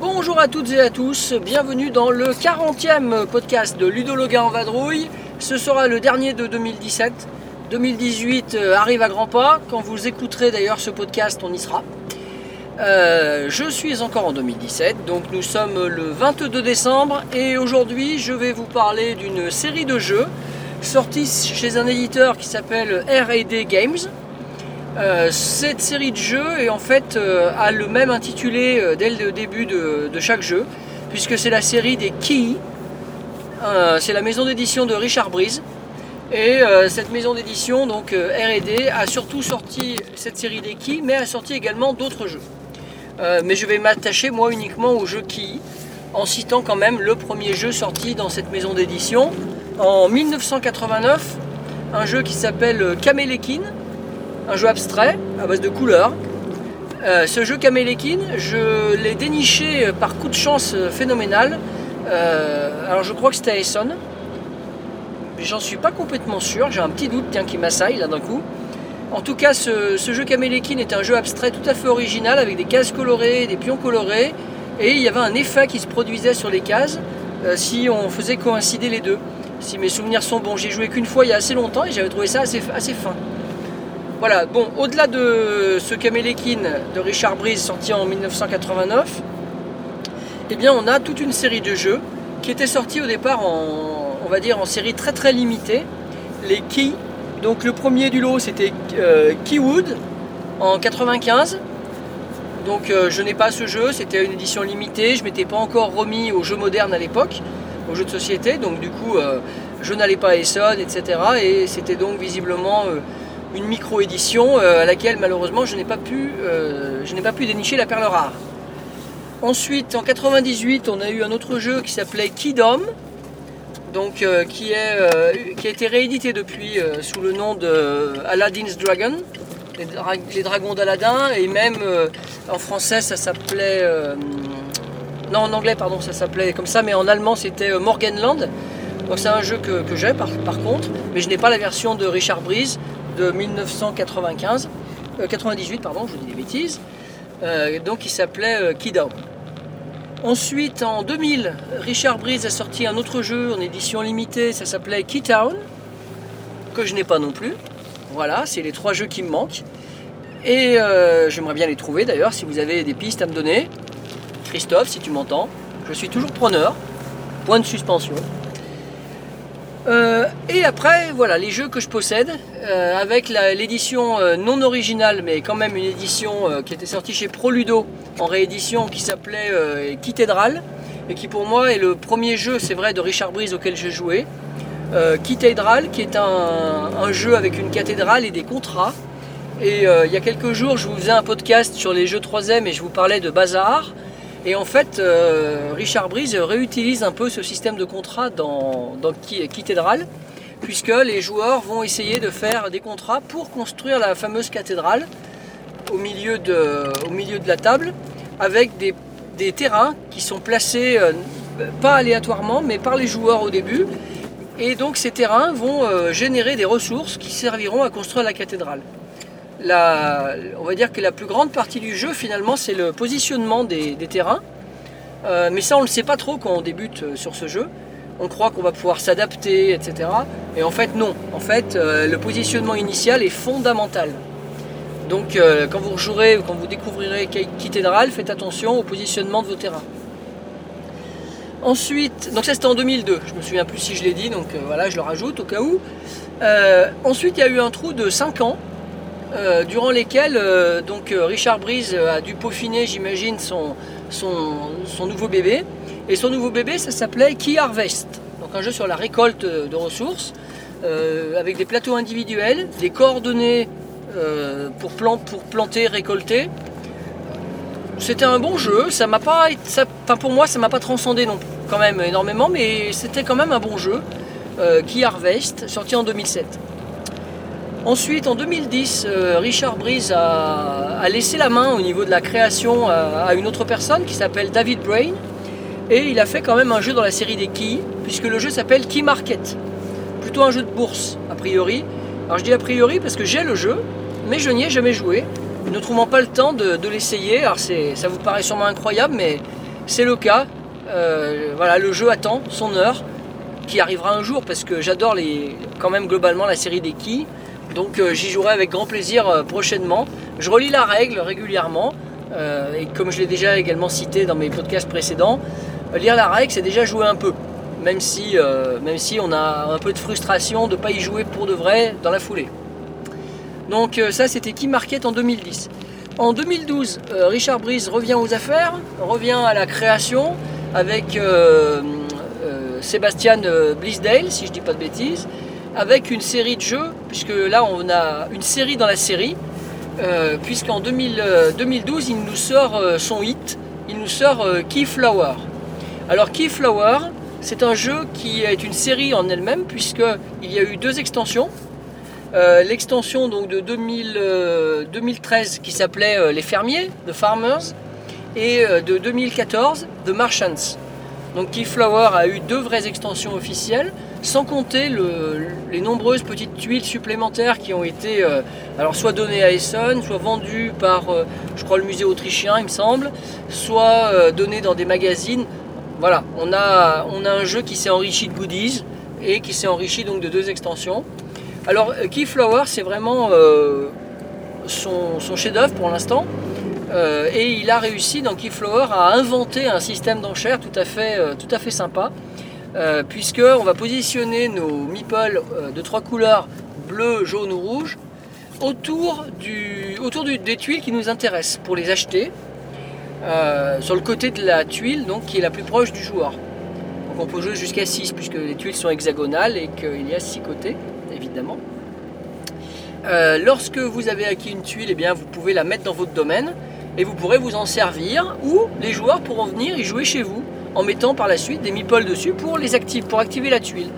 Bonjour à toutes et à tous, bienvenue dans le 40e podcast de Ludo le gars en vadrouille. Ce sera le dernier de 2017. 2018 euh, arrive à grands pas. Quand vous écouterez d'ailleurs ce podcast, on y sera. Euh, je suis encore en 2017, donc nous sommes le 22 décembre et aujourd'hui je vais vous parler d'une série de jeux sortis chez un éditeur qui s'appelle R&D Games. Euh, cette série de jeux est en fait a le même intitulé dès le début de, de chaque jeu, puisque c'est la série des Key. Euh, c'est la maison d'édition de Richard Breeze. Et euh, cette maison d'édition, donc euh, R&D, a surtout sorti cette série des Key, mais a sorti également d'autres jeux. Mais je vais m'attacher moi uniquement au jeu Key, en citant quand même le premier jeu sorti dans cette maison d'édition en 1989, un jeu qui s'appelle Kamelekin, un jeu abstrait à base de couleurs. Ce jeu Kamelekin, je l'ai déniché par coup de chance phénoménal. Euh, alors je crois que c'était à Essonne. J'en suis pas complètement sûr, j'ai un petit doute tiens, qui m'assaille là d'un coup. En tout cas, ce, jeu Kamelekin est un jeu abstrait tout à fait original avec des cases colorées, des pions colorés. Et il y avait un effet qui se produisait sur les cases euh, si on faisait coïncider les deux. Si mes souvenirs sont bons, j'ai joué qu'une fois il y a assez longtemps et j'avais trouvé ça assez, fin. Voilà, bon, au-delà de ce Kamelekin de Richard Breeze sorti en 1989, eh bien on a toute une série de jeux qui étaient sortis au départ en, série très très limitée. Les Key, donc le premier du lot c'était euh, Keywood en 95. Donc euh, je n'ai pas ce jeu, c'était une édition limitée, je m'étais pas encore remis aux jeux modernes à l'époque, aux jeux de société, donc du coup euh, je n'allais pas à Essonne, etc. Et c'était donc visiblement une micro-édition à laquelle malheureusement je n'ai pas pu dénicher la perle rare. Ensuite en 98 on a eu un autre jeu qui s'appelait Kidom, donc, euh, euh, qui a été réédité depuis euh, sous le nom de Aladdin's Dragon, les, dra- les dragons d'Aladin, et même en français ça s'appelait. non, en anglais, pardon, ça s'appelait comme ça, mais en allemand c'était Morganland. Donc c'est un jeu que, j'ai par, par contre, mais je n'ai pas la version de Richard Breeze de 1995, euh, 98, pardon, je vous dis des bêtises. Euh, donc il s'appelait euh, Kiddo. Ensuite, en 2000, Richard Breeze a sorti un autre jeu en édition limitée, ça s'appelait Keytown, que je n'ai pas non plus. Voilà, c'est les trois jeux qui me manquent. Et euh, j'aimerais bien les trouver d'ailleurs, si vous avez des pistes à me donner. Christophe, si tu m'entends, je suis toujours preneur. Point de suspension. Euh, et après, voilà, les jeux que je possède, euh, avec l'édition euh, non originale, mais quand même une édition qui était sortie chez Proludo en réédition, qui s'appelait Cathedral, et qui pour moi est le premier jeu, c'est vrai, de Richard Breeze auquel j'ai joué. Cathedral, qui est un, un jeu avec une cathédrale et des contrats. Et il y a quelques jours, je vous faisais un podcast sur les jeux 3M et je vous parlais de Bazar. Et en fait, euh, Richard Breeze réutilise un peu ce système de contrat dans, dans Cathedral, puisque les joueurs vont essayer de faire des contrats pour construire la fameuse cathédrale au milieu de, la table, avec des, des terrains qui sont placés euh, pas aléatoirement, mais par les joueurs au début. Et donc ces terrains vont euh, générer des ressources qui serviront à construire la cathédrale. On va dire que la plus grande partie du jeu finalement c'est le positionnement des, terrains. Euh, mais ça on ne le sait pas trop quand on débute euh, sur ce jeu. On croit qu'on va pouvoir s'adapter, etc. Et en fait non. En fait euh, le positionnement initial est fondamental. Donc quand vous rejouerez ou quand vous découvrirez Cathédrale, faites attention au positionnement de vos terrains. Ensuite, donc ça c'était en 2002, je me souviens plus si je l'ai dit, donc voilà, je le rajoute au cas où. Ensuite, il y a eu un trou de 5 ans, euh, durant lesquels euh, donc, euh, Richard Breeze a dû peaufiner, j'imagine, son, son, son nouveau bébé. Et son nouveau bébé, ça s'appelait Key Harvest, donc un jeu sur la récolte de ressources, euh, avec des plateaux individuels, des coordonnées euh, pour, plan- pour planter, récolter. C'était un bon jeu, ça m'a pas, ça, pour moi ça m'a pas transcendé non quand même énormément, mais c'était quand même un bon jeu. Euh, Key Harvest, sorti en 2007. Ensuite, en 2010, euh, Richard Breeze a, laissé la main au niveau de la création à, à une autre personne qui s'appelle David Brain. Et il a fait quand même un jeu dans la série des Keys, puisque le jeu s'appelle Key Market. Plutôt un jeu de bourse, a priori. Alors je dis a priori parce que j'ai le jeu, mais je n'y ai jamais joué, ne trouvant pas le temps de, l'essayer. Alors ça vous paraît sûrement incroyable, mais c'est le cas. Euh, voilà, le jeu attend son heure, qui arrivera un jour, parce que j'adore quand même globalement la série des Keys. Donc euh, j'y jouerai avec grand plaisir euh, prochainement. Je relis la règle régulièrement, euh, et comme je l'ai déjà également cité dans mes podcasts précédents, lire la règle c'est déjà jouer un peu. Même si, on a un peu de frustration de ne pas y jouer pour de vrai dans la foulée. Donc ça c'était Key Market en 2010. En 2012, euh, Richard Breeze revient aux affaires, revient à la création avec Sébastien Blisdale, si je dis pas de bêtises, avec une série de jeux, puisque là on a une série dans la série, euh, puisqu'en 2000, euh, 2012 il nous sort euh, son hit, il nous sort euh, Keyflower. Alors Keyflower, c'est un jeu qui est une série en elle-même, puisqu'il y a eu deux extensions. L'extension de 2000, euh, 2013 qui s'appelait Les Fermiers, The Farmers, et de 2014, The Marchants. Donc Keyflower a eu deux vraies extensions officielles, sans compter le- les nombreuses petites tuiles supplémentaires qui ont été euh, alors soit données à Essen, soit vendues par, euh, je crois, le musée autrichien, il me semble, soit euh, données dans des magazines. Voilà, on a, on a un jeu qui s'est enrichi de goodies et qui s'est enrichi donc de deux extensions. Alors Keyflower, c'est vraiment son, chef-d'œuvre pour l'instant. Et il a réussi dans Keyflower à inventer un système d'enchères tout à fait, tout à fait sympa. Euh, puisque on va positionner nos meeples euh, de trois couleurs bleu, jaune ou rouge autour, du, autour des tuiles qui nous intéressent pour les acheter euh, sur le côté de la tuile donc qui est la plus proche du joueur. Donc on peut jouer jusqu'à 6 puisque les tuiles sont hexagonales et qu'il y a 6 côtés évidemment. Lorsque vous avez acquis une tuile, eh bien, vous pouvez la mettre dans votre domaine et vous pourrez vous en servir ou les joueurs pourront venir y jouer chez vous en mettant par la suite des meeples dessus pour les activer, pour activer la tuile.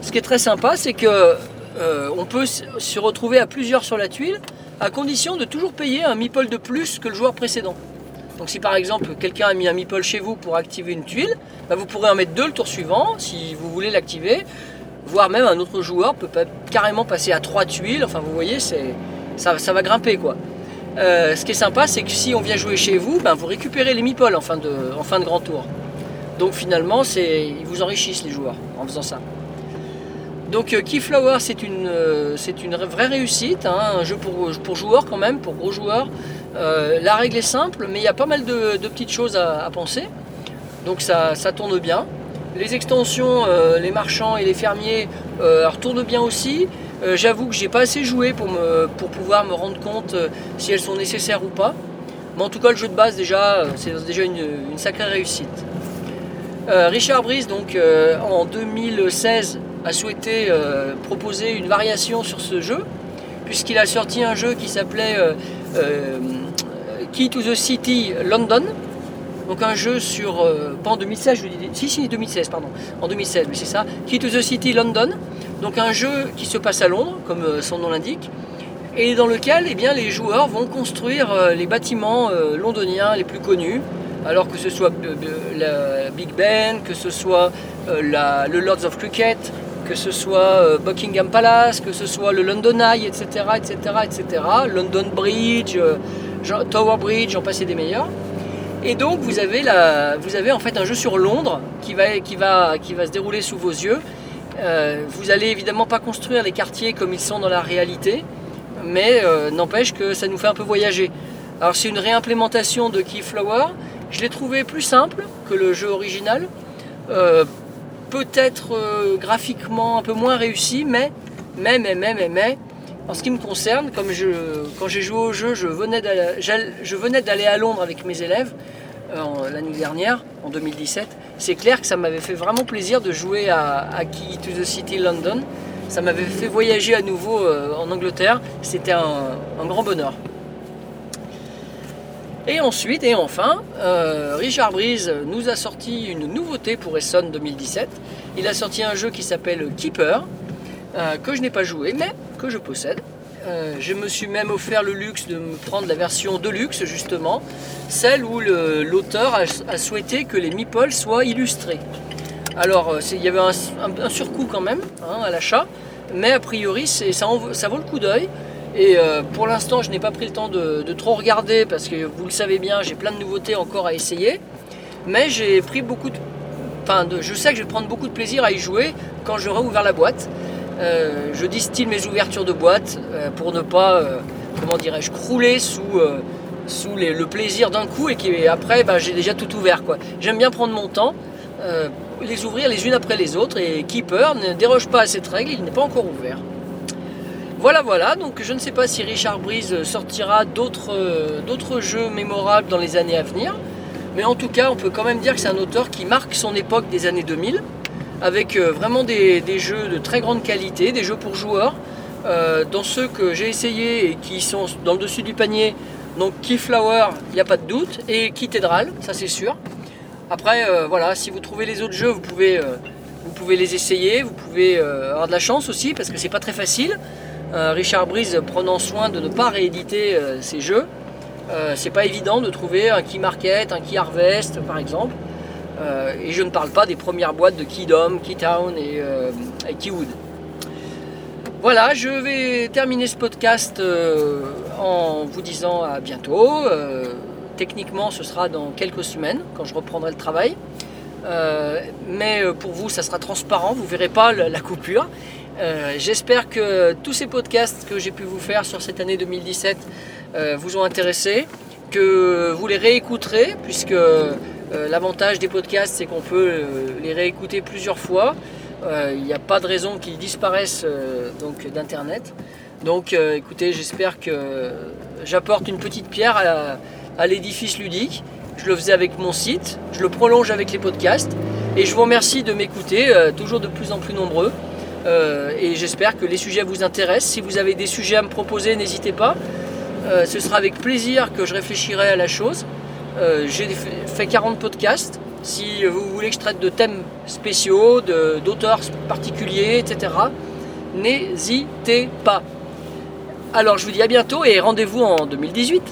Ce qui est très sympa, c'est que euh, on peut se retrouver à plusieurs sur la tuile à condition de toujours payer un meeple de plus que le joueur précédent. Donc si par exemple quelqu'un a mis un meeple chez vous pour activer une tuile, bah, vous pourrez en mettre deux le tour suivant si vous voulez l'activer, voire même un autre joueur peut carrément passer à trois tuiles. Enfin vous voyez, ça, va grimper quoi. Euh, ce qui est sympa, c'est que si on vient jouer chez vous, ben, vous récupérez les meeples en en fin de grand tour. Donc finalement, ils vous enrichissent les joueurs en faisant ça. Donc euh, Keyflower, c'est une, euh, c'est une vraie réussite, hein, un jeu pour, pour joueurs quand même, pour gros joueurs. Euh, la règle est simple, mais il y a pas mal de, petites choses à, penser. Donc ça, ça tourne bien. Les extensions, les marchands et les fermiers euh, tournent bien aussi. J'avoue que j'ai pas assez joué pour, me, pour pouvoir me rendre compte si elles sont nécessaires ou pas. Mais en tout cas, le jeu de base, déjà, c'est déjà une sacrée réussite. Euh, Richard Brice, donc euh, en 2016, a souhaité euh, proposer une variation sur ce jeu, puisqu'il a sorti un jeu qui s'appelait Key to the City London. Donc un jeu sur, pas en 2016, je dis, si si 2016 pardon, en 2016, mais c'est ça, Key to the City London. Donc un jeu qui se passe à Londres, comme son nom l'indique, et dans lequel eh bien, les joueurs vont construire les bâtiments londoniens les plus connus, alors que ce soit la Big Ben, que ce soit euh, le Lords of Cricket, que ce soit euh, Buckingham Palace, que ce soit le London Eye, etc., etc., etc., London Bridge, euh, Tower Bridge, j'en passais des meilleurs. Et donc vous avez, la, vous avez en fait un jeu sur Londres qui va, qui va, qui va se dérouler sous vos yeux. Vous allez évidemment pas construire les quartiers comme ils sont dans la réalité, mais n'empêche que ça nous fait un peu voyager. Alors c'est une réimplémentation de Keyflower. Je l'ai trouvé plus simple que le jeu original. Euh, Peut-être euh, graphiquement un peu moins réussi, mais, mais, mais, mais, mais, mais, en ce qui me concerne, comme quand j'ai joué au jeu, je venais d'aller à Londres avec mes élèves euh, l'année dernière, en 2017. C'est clair que ça m'avait fait vraiment plaisir de jouer à, Key to the City London. Ça m'avait fait voyager à nouveau en Angleterre. C'était un grand bonheur. Et ensuite, et enfin, euh, Richard Breeze nous a sorti une nouveauté pour Essonne 2017. Il a sorti un jeu qui s'appelle Keeper. euh, que je n'ai pas joué, mais que je possède. Euh, je me suis même offert le luxe de me prendre la version de luxe, justement, celle où l'auteur a, souhaité que les meeples soient illustrés. Alors, il y avait un, surcoût quand même hein, à l'achat, mais a priori, ça vaut le coup d'œil. Et euh, pour l'instant, je n'ai pas pris le temps de, trop regarder parce que vous le savez bien, j'ai plein de nouveautés encore à essayer. Mais j'ai pris beaucoup de. Enfin, je sais que je vais prendre beaucoup de plaisir à y jouer quand j'aurai ouvert la boîte. Euh, je distille mes ouvertures de boîte euh, pour ne pas, comment dirais-je, crouler sous, le plaisir d'un coup et qu'après, ben, j'ai déjà tout ouvert. J'aime bien prendre mon temps, les ouvrir les unes après les autres et Keeper ne déroge pas à cette règle, il n'est pas encore ouvert. Voilà, voilà, donc je ne sais pas si Richard Breeze sortira d'autres euh, d'autres jeux mémorables dans les années à venir, mais en tout cas, on peut quand même dire que c'est un auteur qui marque son époque des années 2000, avec euh, vraiment des, jeux de très grande qualité, des jeux pour joueurs. Euh, dans ceux que j'ai essayés et qui sont dans le dessus du panier, donc Keyflower, il n'y a pas de doute, et Cathedral, ça c'est sûr. Après, voilà, si vous trouvez les autres jeux, vous pouvez, vous pouvez les essayer, vous pouvez avoir de la chance aussi, parce que c'est pas très facile. Euh, Richard Breeze prenant soin de ne pas rééditer euh, ses jeux. Euh, c'est pas évident de trouver un Key Market, un Key Harvest par exemple. Et je ne parle pas des premières boîtes de Keydom, Keytown et, et Keywood. Voilà, je vais terminer ce podcast en vous disant à bientôt. Techniquement, ce sera dans quelques semaines quand je reprendrai le travail. Mais pour vous, ça sera transparent, vous verrez pas la coupure. Euh, J'espère que tous ces podcasts que j'ai pu vous faire sur cette année 2017 euh, vous ont intéressé, que vous les réécouterez, puisque euh, l'avantage des podcasts, c'est qu'on peut les réécouter plusieurs fois. Il n'y a pas de raison qu'ils disparaissent donc d'internet. Donc écoutez, j'espère que j'apporte une petite pierre à, l'édifice ludique. Je le faisais avec mon site, je le prolonge avec les podcasts. Et je vous remercie de m'écouter, toujours de plus en plus nombreux. Euh, et j'espère que les sujets vous intéressent. Si vous avez des sujets à me proposer, n'hésitez pas. Euh, ce sera avec plaisir que je réfléchirai à la chose. Euh, J'ai fait 40 podcasts. Si vous voulez que je traite de thèmes spéciaux, d'auteurs particuliers, etc., n'hésitez pas. Alors je vous dis à bientôt et rendez-vous en 2018.